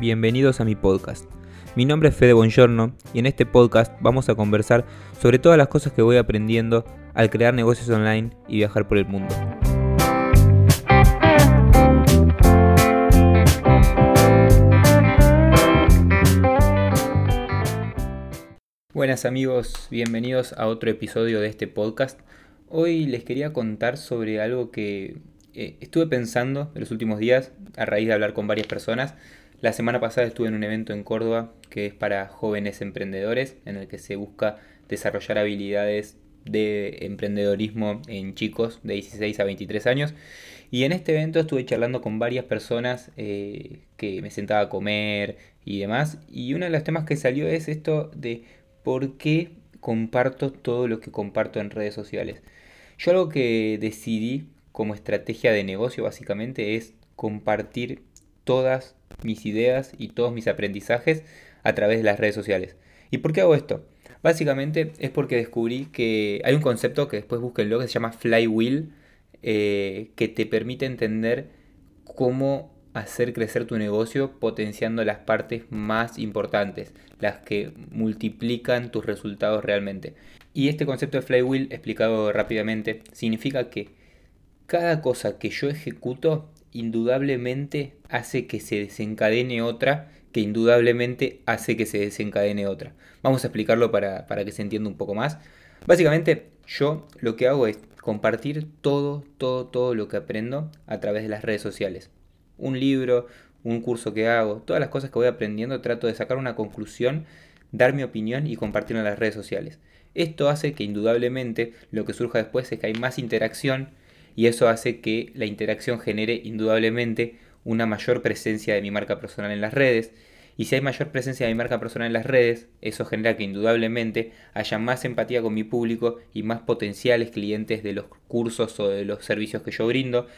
Bienvenidos a mi podcast. Mi nombre es Fede Bongiorno y en este podcast vamos a conversar sobre todas las cosas que voy aprendiendo al crear negocios online y viajar por el mundo. Buenas amigos, bienvenidos a otro episodio de este podcast. Hoy les quería contar sobre algo que eh, estuve pensando en los últimos días a raíz de hablar con varias personas. La semana pasada estuve en un evento en Córdoba que es para jóvenes emprendedores en el que se busca desarrollar habilidades de emprendedorismo en chicos de 16 a 23 años. Y en este evento estuve charlando con varias personas eh, que me sentaba a comer y demás. Y uno de los temas que salió es esto de por qué comparto todo lo que comparto en redes sociales. Yo algo que decidí como estrategia de negocio básicamente es compartir todas mis ideas y todos mis aprendizajes a través de las redes sociales. ¿Y por qué hago esto? Básicamente es porque descubrí que hay un concepto que después búsquenlo que se llama flywheel, eh, que te permite entender cómo hacer crecer tu negocio potenciando las partes más importantes, las que multiplican tus resultados realmente. Y este concepto de flywheel, explicado rápidamente, significa que cada cosa que yo ejecuto indudablemente hace que se desencadene otra, que indudablemente hace que se desencadene otra. Vamos a explicarlo para, para que se entienda un poco más. Básicamente, yo lo que hago es compartir todo, todo, todo lo que aprendo a través de las redes sociales un libro, un curso que hago, todas las cosas que voy aprendiendo, trato de sacar una conclusión, dar mi opinión y compartirla en las redes sociales. Esto hace que indudablemente lo que surja después es que hay más interacción y eso hace que la interacción genere indudablemente una mayor presencia de mi marca personal en las redes. Y si hay mayor presencia de mi marca personal en las redes, eso genera que indudablemente haya más empatía con mi público y más potenciales clientes de los cursos o de los servicios que yo brindo.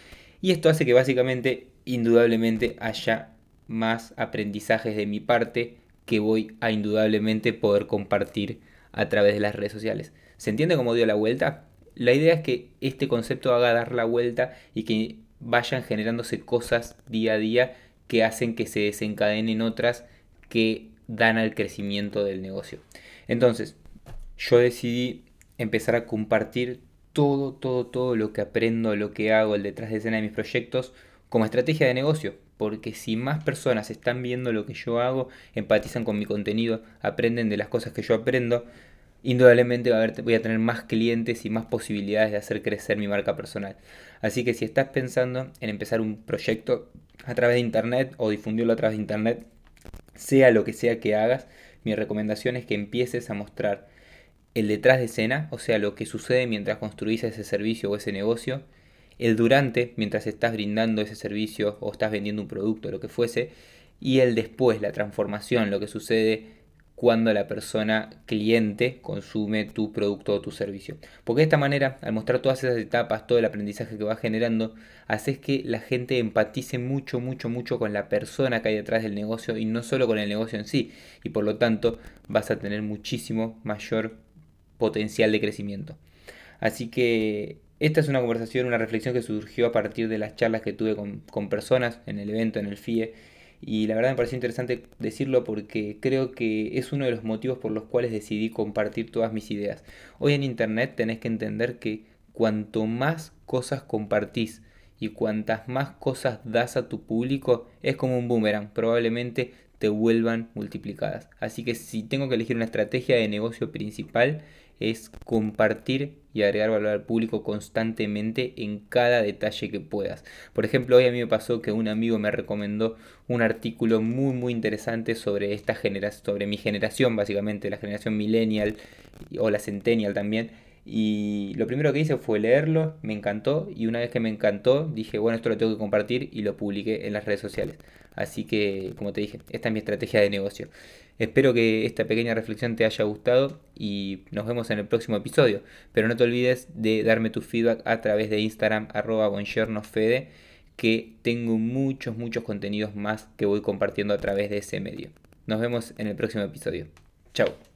Y esto hace que básicamente indudablemente haya más aprendizajes de mi parte que voy a indudablemente poder compartir a través de las redes sociales. ¿Se entiende cómo dio la vuelta? La idea es que este concepto haga dar la vuelta y que vayan generándose cosas día a día que hacen que se desencadenen otras que dan al crecimiento del negocio. Entonces, yo decidí empezar a compartir todo, todo, todo lo que aprendo, lo que hago, el detrás de escena de mis proyectos como estrategia de negocio, porque si más personas están viendo lo que yo hago, empatizan con mi contenido, aprenden de las cosas que yo aprendo, indudablemente voy a tener más clientes y más posibilidades de hacer crecer mi marca personal. Así que si estás pensando en empezar un proyecto a través de internet o difundirlo a través de internet, sea lo que sea que hagas, mi recomendación es que empieces a mostrar el detrás de escena, o sea, lo que sucede mientras construís ese servicio o ese negocio, el durante, mientras estás brindando ese servicio o estás vendiendo un producto, lo que fuese, y el después, la transformación, lo que sucede cuando la persona cliente consume tu producto o tu servicio. Porque de esta manera, al mostrar todas esas etapas, todo el aprendizaje que va generando, haces que la gente empatice mucho, mucho, mucho con la persona que hay detrás del negocio y no solo con el negocio en sí. Y por lo tanto vas a tener muchísimo mayor potencial de crecimiento. Así que esta es una conversación, una reflexión que surgió a partir de las charlas que tuve con, personas en el evento, en el FIE. Y la verdad me pareció interesante decirlo porque creo que es uno de los motivos por los cuales decidí compartir todas mis ideas. Hoy en Internet tenés que entender que cuanto más cosas compartís y cuantas más cosas das a tu público, es como un boomerang. Probablemente te vuelvan multiplicadas. Así que si tengo que elegir una estrategia de negocio principal, es compartir y agregar valor al público constantemente en cada detalle que puedas. Por ejemplo, hoy a mí me pasó que un amigo me recomendó un artículo muy muy interesante sobre esta generación, sobre mi generación, básicamente, la generación millennial o la centennial también. Y lo primero que hice fue leerlo, me encantó y una vez que me encantó dije, bueno, esto lo tengo que compartir y lo publiqué en las redes sociales. Así que, como te dije, esta es mi estrategia de negocio. Espero que esta pequeña reflexión te haya gustado y nos vemos en el próximo episodio. Pero no te olvides de darme tu feedback a través de Instagram arroba fede que tengo muchos, muchos contenidos más que voy compartiendo a través de ese medio. Nos vemos en el próximo episodio. Chao.